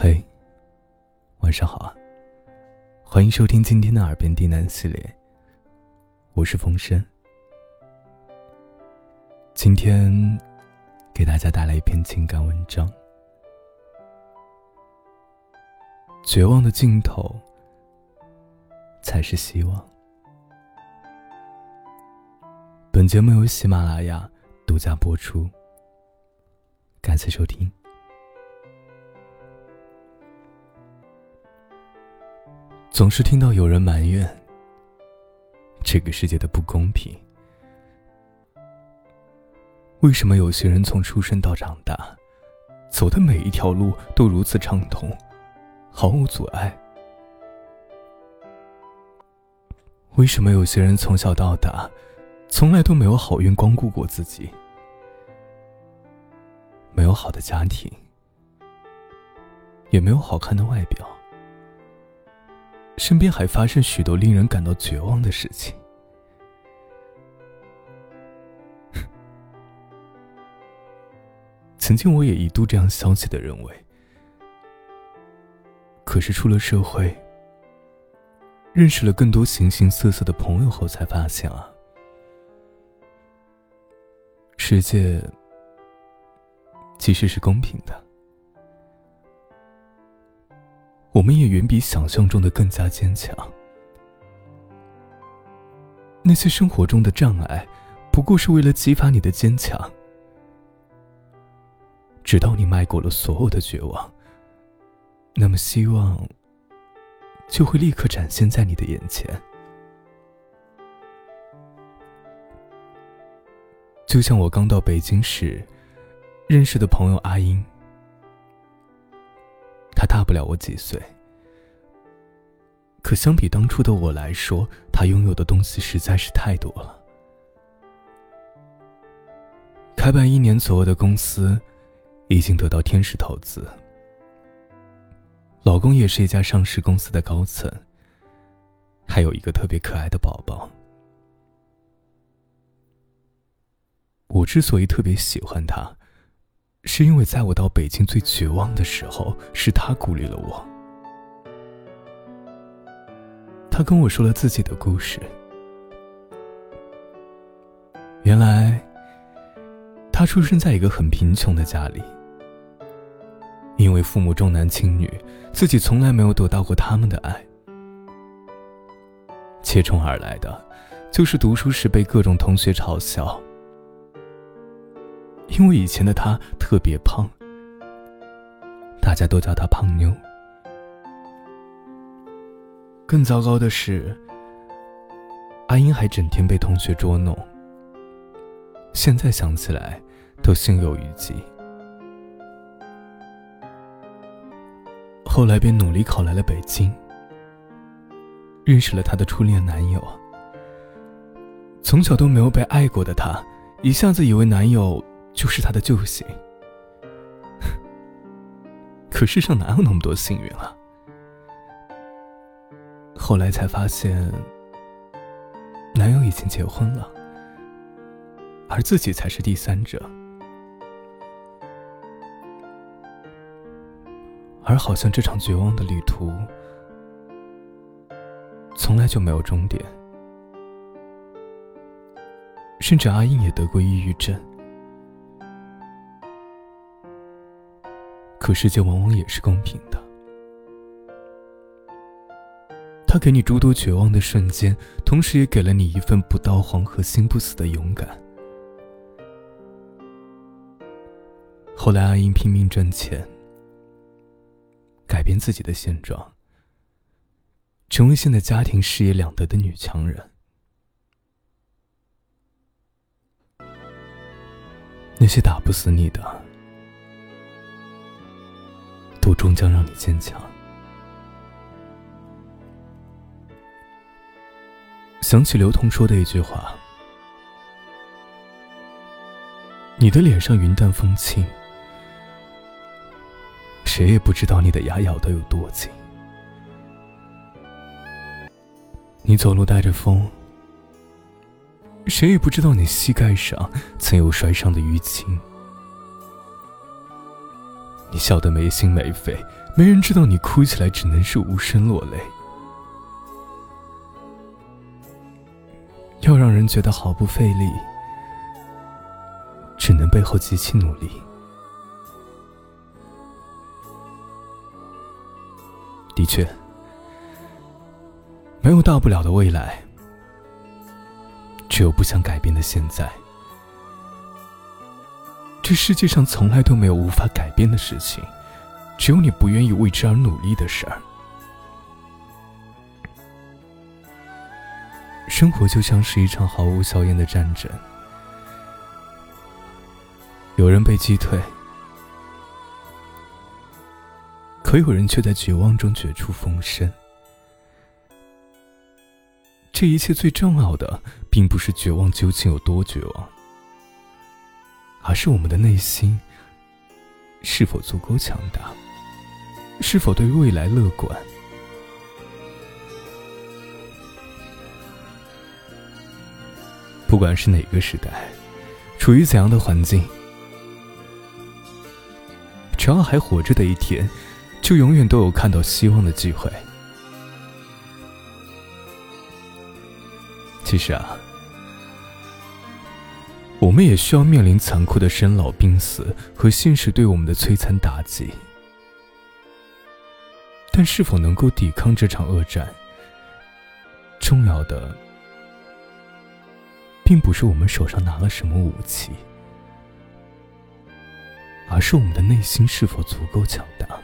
嘿，晚上好啊！欢迎收听今天的耳边低喃系列，我是风声。今天给大家带来一篇情感文章，《绝望的尽头才是希望》。本节目由喜马拉雅独家播出，感谢收听。总是听到有人埋怨这个世界的不公平。为什么有些人从出生到长大，走的每一条路都如此畅通，毫无阻碍？为什么有些人从小到大，从来都没有好运光顾过自己，没有好的家庭，也没有好看的外表？身边还发生许多令人感到绝望的事情。曾经我也一度这样消极的认为，可是出了社会，认识了更多形形色色的朋友后，才发现啊，世界其实是公平的。我们也远比想象中的更加坚强。那些生活中的障碍，不过是为了激发你的坚强。直到你迈过了所有的绝望，那么希望就会立刻展现在你的眼前。就像我刚到北京时认识的朋友阿英。大不了我几岁，可相比当初的我来说，他拥有的东西实在是太多了。开办一年左右的公司，已经得到天使投资。老公也是一家上市公司的高层，还有一个特别可爱的宝宝。我之所以特别喜欢他。是因为在我到北京最绝望的时候，是他鼓励了我。他跟我说了自己的故事。原来，他出生在一个很贫穷的家里，因为父母重男轻女，自己从来没有得到过他们的爱，接踵而来的就是读书时被各种同学嘲笑。因为以前的他特别胖，大家都叫他胖妞。更糟糕的是，阿英还整天被同学捉弄。现在想起来，都心有余悸。后来便努力考来了北京，认识了她的初恋男友。从小都没有被爱过的她，一下子以为男友。就是他的救星，可世上哪有那么多幸运啊？后来才发现，男友已经结婚了，而自己才是第三者。而好像这场绝望的旅途，从来就没有终点，甚至阿英也得过抑郁症。可世界往往也是公平的，他给你诸多绝望的瞬间，同时也给了你一份不到黄河心不死的勇敢。后来，阿英拼命赚钱，改变自己的现状，成为现在家庭事业两得的女强人。那些打不死你的。我终将让你坚强。想起刘同说的一句话：“你的脸上云淡风轻，谁也不知道你的牙咬得有多紧。你走路带着风，谁也不知道你膝盖上曾有摔伤的淤青。”你笑得没心没肺，没人知道你哭起来只能是无声落泪。要让人觉得毫不费力，只能背后极其努力。的确，没有大不了的未来，只有不想改变的现在。这世界上从来都没有无法改变的事情，只有你不愿意为之而努力的事儿。生活就像是一场毫无硝烟的战争，有人被击退。可有人却在绝望中绝处逢生。这一切最重要的，并不是绝望究竟有多绝望，而是我们的内心是否足够强大，是否对未来乐观。不管是哪个时代，处于怎样的环境，只要还活着的一天。就永远都有看到希望的机会。其实啊，我们也需要面临残酷的生老病死和现实对我们的摧残打击。但是否能够抵抗这场恶战，重要的并不是我们手上拿了什么武器，而是我们的内心是否足够强大。